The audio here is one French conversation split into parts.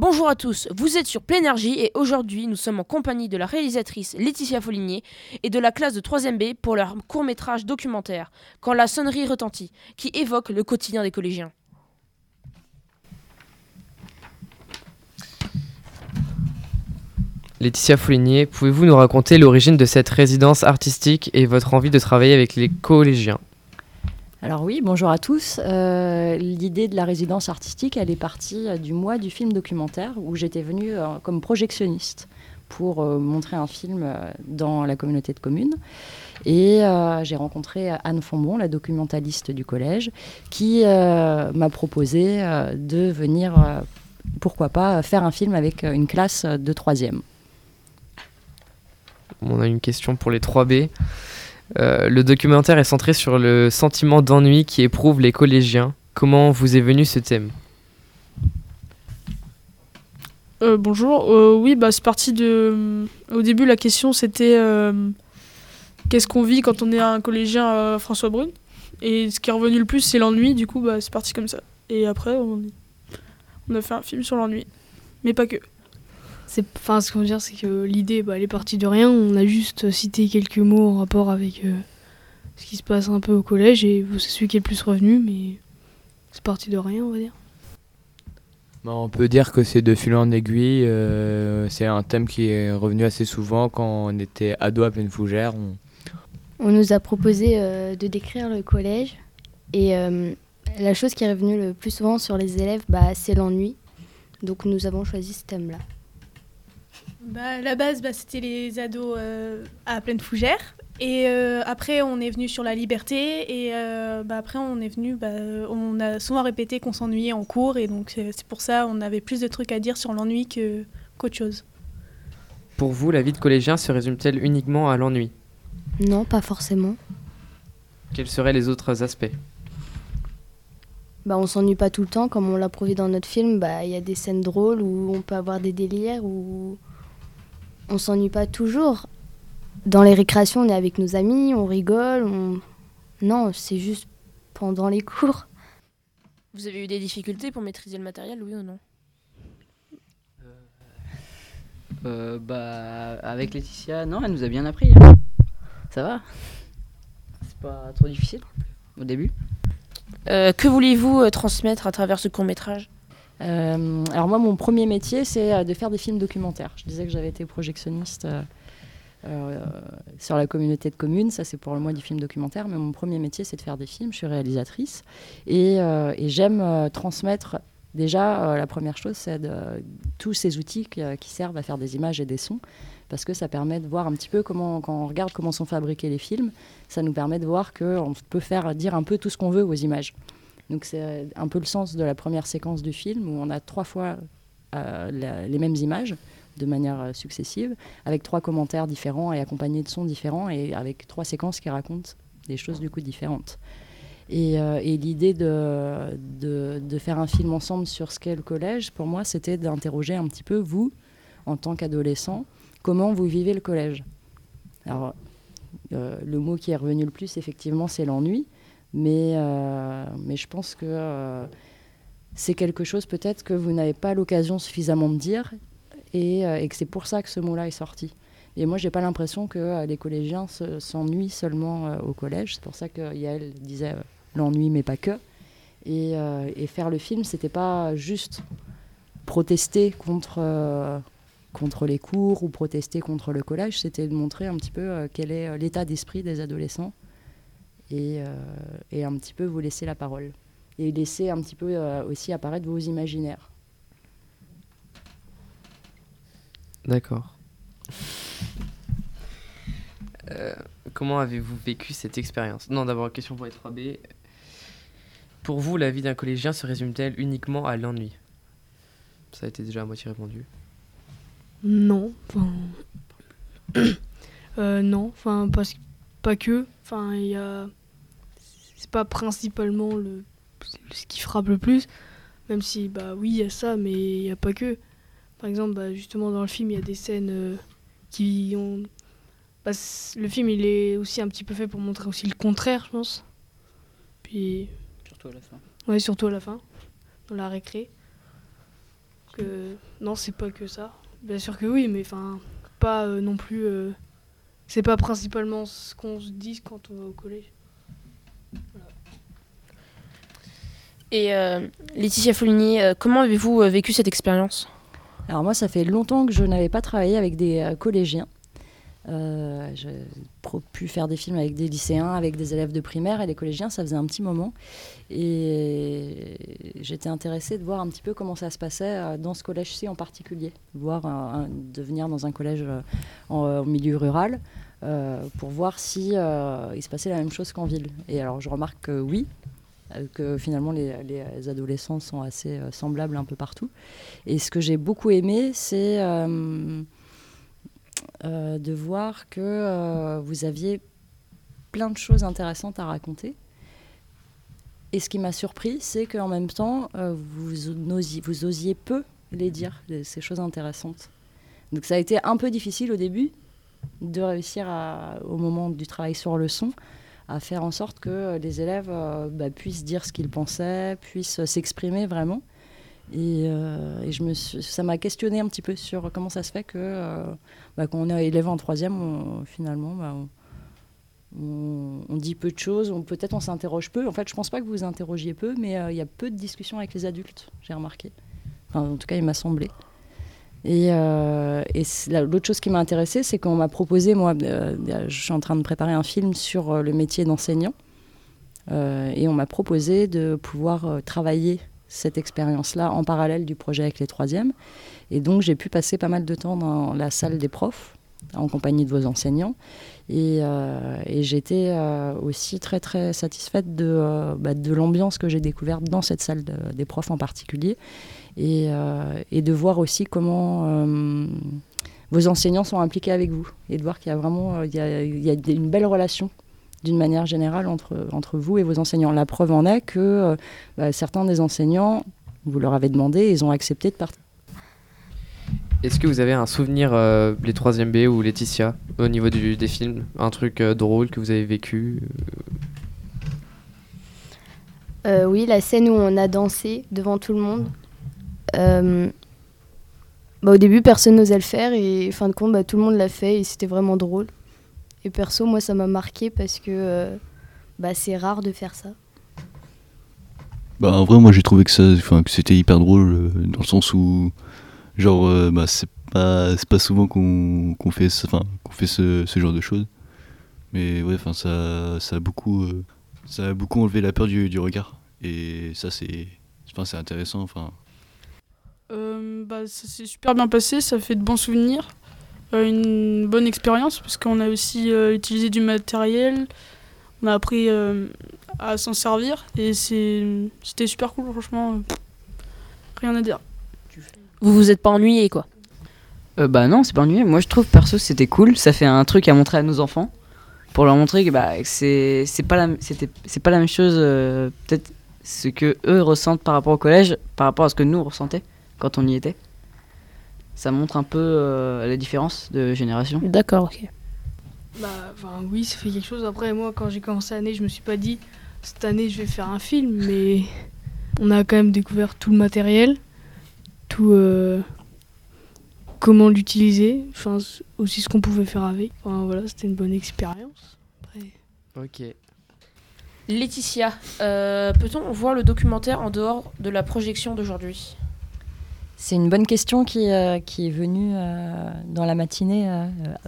Bonjour à tous, vous êtes sur Plénergie et aujourd'hui nous sommes en compagnie de la réalisatrice Laetitia Foligné et de la classe de 3ème B pour leur court-métrage documentaire Quand la sonnerie retentit, qui évoque le quotidien des collégiens. Laetitia Foligné, pouvez-vous nous raconter l'origine de cette résidence artistique et votre envie de travailler avec les collégiens? Alors oui, bonjour à tous. Euh, l'idée de la résidence artistique, elle est partie euh, du mois du film documentaire où j'étais venue euh, comme projectionniste pour montrer un film dans la communauté de communes. Et j'ai rencontré Anne Fombon, la documentaliste du collège, qui m'a proposé de venir, pourquoi pas, faire un film avec une classe de troisième. On a une question pour les 3B. Euh, le documentaire est centré sur le sentiment d'ennui qui éprouvent les collégiens. Comment vous est venu ce thème euh, bonjour. Euh, oui, bah, c'est parti de. Au début, la question c'était qu'est-ce qu'on vit quand on est un collégien François Brune? Et ce qui est revenu le plus, c'est l'ennui. Du coup, bah, c'est parti comme ça. Et après, on a fait un film sur l'ennui. Mais pas que. Enfin, ce qu'on veut dire, c'est que l'idée, bah, elle est partie de rien. On a juste cité quelques mots en rapport avec euh, ce qui se passe un peu au collège et c'est celui qui est le plus revenu, mais c'est parti de rien, on va dire. Bah, on peut dire que c'est de fil en aiguille. Euh, c'est un thème qui est revenu assez souvent quand on était ado à pleine fougère. On... nous a proposé euh, de décrire le collège et la chose qui est revenue le plus souvent sur les élèves, bah, c'est l'ennui. Donc nous avons choisi ce thème-là. Bah, la base, bah, c'était les ados euh, à pleine fougère. Et euh, après, on est venu sur la liberté. Et euh, bah, après, on est venu. Bah, on a souvent répété qu'on s'ennuyait en cours. Et donc, c'est pour ça on avait plus de trucs à dire sur l'ennui qu'autre chose. Pour vous, la vie de collégien se résume-t-elle uniquement à l'ennui? Non, pas forcément. Quels seraient les autres aspects? Bah, on s'ennuie pas tout le temps, comme on l'a prouvé dans notre film. Bah, il y a des scènes drôles où on peut avoir des délires, où on s'ennuie pas toujours. Dans les récréations, on est avec nos amis, on rigole. Non, c'est juste pendant les cours. Vous avez eu des difficultés pour maîtriser le matériel, oui ou non? Euh, euh, Bah, avec Laetitia, non, elle nous a bien appris. Hein. Ça va? C'est pas trop difficile au début. Euh, que voulez-vous transmettre à travers ce court métrage? Euh, alors moi, mon premier métier, c'est euh, de faire des films documentaires. Je disais que j'avais été projectionniste euh, sur la communauté de communes. Ça, c'est pour le mois du film documentaire. Mais mon premier métier, c'est de faire des films. Je suis réalisatrice. Et, j'aime transmettre Déjà, la première chose, c'est tous ces outils qui, servent à faire des images et des sons, parce que ça permet de voir un petit peu comment, quand on regarde comment sont fabriqués les films, ça nous permet de voir qu'on peut faire dire un peu tout ce qu'on veut aux images. Donc c'est un peu le sens de la première séquence du film où on a trois fois euh, les mêmes images de manière euh, successive, avec trois commentaires différents et accompagnés de sons différents et avec trois séquences qui racontent des choses du coup différentes. Et, euh, l'idée de, de, faire un film ensemble sur ce qu'est le collège, pour moi, c'était d'interroger un petit peu, vous, en tant qu'adolescent, comment vous vivez le collège? Alors, le mot qui est revenu le plus, effectivement, c'est l'ennui. Mais, euh, mais je pense que euh, c'est quelque chose peut-être que vous n'avez pas l'occasion suffisamment de dire et, euh, et que c'est pour ça que ce mot-là est sorti. Et moi, j'ai pas l'impression que les collégiens s'ennuient seulement au collège. C'est pour ça que Yael disait l'ennui, mais pas que. Et, et, faire le film, c'était pas juste protester contre, contre les cours ou protester contre le collège, c'était de montrer un petit peu quel est l'état d'esprit des adolescents et, euh, et, un petit peu vous laisser la parole. Et laisser un petit peu euh, aussi apparaître vos imaginaires. D'accord. Euh, comment avez-vous vécu cette expérience? Non, d'abord, question pour les 3B. Pour vous, la vie d'un collégien se résume-t-elle uniquement à l'ennui? Ça a été déjà à moitié répondu. Non, enfin. non, enfin, pas, pas que. Enfin, il y a c'est pas principalement le, ce qui frappe le plus, même si, bah oui, il y a ça, mais il n'y a pas que. Par exemple, bah, justement, dans le film, il y a des scènes euh, qui ont. Bah, le film, il est aussi un petit peu fait pour montrer aussi le contraire, je pense. Puis. Surtout à la fin. Ouais, surtout à la fin, dans la récré. que non, c'est pas que ça. Bien sûr que oui, mais enfin, pas euh, non plus. euh, c'est pas principalement ce qu'on se dit quand on va au collège. Et euh, Laetitia Foligny, euh, comment avez-vous euh, vécu cette expérience? Alors moi, ça fait longtemps que je n'avais pas travaillé avec des collégiens. J'ai pu faire des films avec des lycéens, avec des élèves de primaire et les collégiens, ça faisait un petit moment. Et j'étais intéressée de voir un petit peu comment ça se passait dans ce collège-ci en particulier. Voir de venir dans un collège en, milieu rural pour voir si il se passait la même chose qu'en ville. Et alors je remarque que oui, que finalement les, les adolescents sont assez euh, semblables un peu partout. Et ce que j'ai beaucoup aimé, c'est euh, euh, de voir que euh, vous aviez plein de choses intéressantes à raconter. Et ce qui m'a surpris, c'est qu'en même temps, euh, vous, osiez peu les dire, ces choses intéressantes. Donc ça a été un peu difficile au début de réussir au moment du travail sur le son à faire en sorte que les élèves euh, bah, puissent dire ce qu'ils pensaient, puissent s'exprimer vraiment. Et, euh, je me ça m'a questionné un petit peu sur comment ça se fait que euh, bah, quand on est élève en troisième, finalement, bah, on, dit peu de choses, peut-être on s'interroge peu. En fait, je pense pas que vous vous interrogiez peu, mais euh, il y a peu de discussions avec les adultes, j'ai remarqué. En tout cas, il m'a semblé. Et, euh, l'autre chose qui m'a intéressée, c'est qu'on m'a proposé, moi, euh, je suis en train de préparer un film sur euh, le métier d'enseignant, et on m'a proposé de pouvoir travailler cette expérience-là en parallèle du projet avec les troisièmes. Et donc j'ai pu passer pas mal de temps dans la salle des profs, en compagnie de vos enseignants. Et, j'étais aussi très très satisfaite de, bah, de l'ambiance que j'ai découverte dans cette salle de- des profs en particulier. Et, euh, et de voir aussi comment euh, vos enseignants sont impliqués avec vous. Et de voir qu'il y a vraiment euh, il y a, il y a des- une belle relation d'une manière générale entre, entre vous et vos enseignants. La preuve en est que euh, bah, certains des enseignants, vous leur avez demandé, ils ont accepté de partir. Est-ce que vous avez un souvenir, euh, les 3ème B ou Laetitia, au niveau du- des films? Un truc euh, drôle que vous avez vécu Euh, oui, la scène où on a dansé devant tout le monde. Euh, bah, au début, personne n'osait le faire et fin de compte, bah, tout le monde l'a fait et c'était vraiment drôle. Et perso, moi, ça m'a marqué parce que euh, bah, c'est rare de faire ça. Bah en vrai moi j'ai trouvé que c'était hyper drôle euh, dans le sens où genre euh, bah c'est pas souvent qu'on qu'on fait qu'on fait ce, genre de choses. Mais ouais enfin ça a beaucoup ça a beaucoup enlevé la peur du, regard et ça c'est intéressant bah, ça s'est super bien passé, ça fait de bons souvenirs, euh, une bonne expérience parce qu'on a aussi euh, utilisé du matériel, on a appris euh, à s'en servir et c'est c'était super cool franchement, euh, rien à dire. Vous vous êtes pas ennuyé, quoi? Euh, bah non, c'est pas ennuyeux. Moi, je trouve perso c'était cool. Ça fait un truc à montrer à nos enfants pour leur montrer que bah, c'est c'est pas la c'était c'est pas la même chose euh, peut-être ce que eux ressentent par rapport au collège par rapport à ce que nous on ressentait quand on y était. Ça montre un peu euh, la différence de génération. D'accord, ok. Bah, enfin, oui, ça fait quelque chose. Après, moi, quand j'ai commencé l'année, je me suis pas dit cette année je vais faire un film, mais on a quand même découvert tout le matériel, tout euh, comment l'utiliser, enfin aussi ce qu'on pouvait faire avec. Enfin voilà, c'était une bonne expérience. Après, Ok. Laetitia, euh, peut-on voir le documentaire en dehors de la projection d'aujourd'hui? C'est une bonne question qui, euh, est venue euh, dans la matinée euh,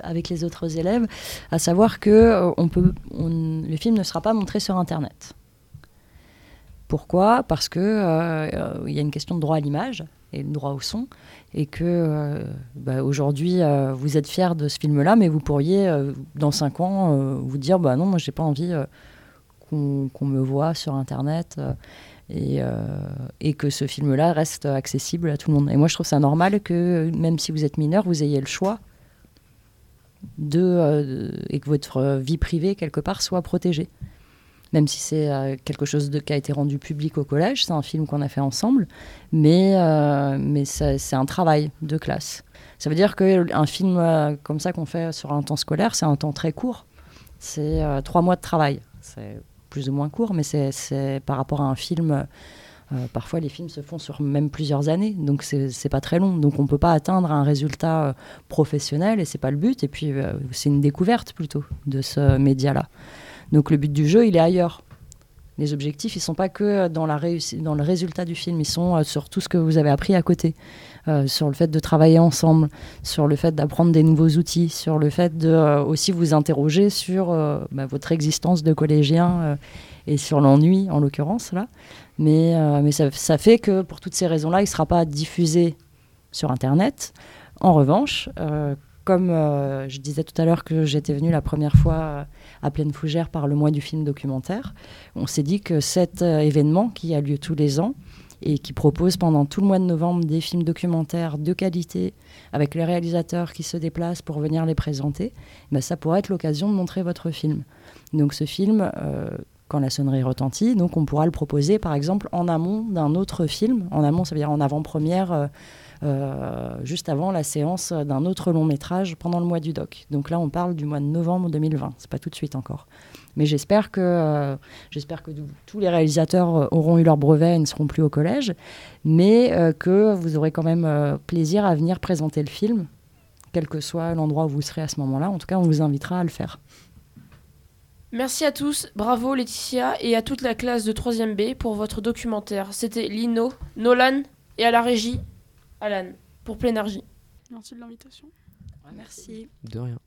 avec les autres élèves, à savoir que le film ne sera pas montré sur Internet. Pourquoi? Parce que il y a une question de droit à l'image et le droit au son, et que bah, aujourd'hui vous êtes fier de ce film-là, mais vous pourriez dans cinq ans vous dire bah non, moi j'ai pas envie qu'on me voit sur Internet. euh, et, euh, et que ce film-là reste accessible à tout le monde. Et moi, je trouve ça normal que, même si vous êtes mineur, vous ayez le choix de, euh, et que votre vie privée, quelque part, soit protégée. Même si c'est quelque chose qui a été rendu public au collège, c'est un film qu'on a fait ensemble, mais, mais c'est un travail de classe. Ça veut dire qu'un film comme ça qu'on fait sur un temps scolaire, c'est un temps très court. C'est trois mois de travail. C'est plus ou moins court, mais c'est par rapport à un film Euh, parfois, les films se font sur même plusieurs années, donc c'est pas très long. Donc on peut pas atteindre un résultat euh, professionnel et c'est pas le but. Et puis euh, c'est une découverte plutôt de ce média-là. Donc le but du jeu, il est ailleurs. Les objectifs, ils sont pas que dans, la dans le résultat du film, ils sont euh, sur tout ce que vous avez appris à côté, Euh, sur le fait de travailler ensemble, sur le fait d'apprendre des nouveaux outils, sur le fait de euh, aussi vous interroger sur euh, bah, votre existence de collégien euh, et sur l'ennui en l'occurrence là. Mais, euh, mais ça, ça fait que pour toutes ces raisons-là, il ne sera pas diffusé sur Internet. En revanche, euh, comme euh, je disais tout à l'heure que j'étais venue la première fois euh, à Pleine Fougère par le mois du film documentaire, on s'est dit que cet euh, événement qui a lieu tous les ans et qui propose pendant tout le mois de novembre des films documentaires de qualité avec les réalisateurs qui se déplacent pour venir les présenter, ben, ça pourrait être l'occasion de montrer votre film. Donc ce film, quand la sonnerie retentit, donc on pourra le proposer par exemple en amont d'un autre film. En amont, ça veut dire en avant-première, juste avant la séance d'un autre long métrage pendant le mois du doc. Donc là, on parle du mois de novembre 2020. C'est pas tout de suite encore. Mais j'espère que, euh, tous les réalisateurs euh, auront eu leur brevet et ne seront plus au collège, mais euh, que vous aurez quand même euh, plaisir à venir présenter le film, quel que soit l'endroit où vous serez à ce moment-là. En tout cas, on vous invitera à le faire. Merci à tous, bravo Laetitia et à toute la classe de 3ème B pour votre documentaire. C'était Lino, Nolan et à la régie, Alan, pour Plénargie. Merci de l'invitation. Merci. De rien.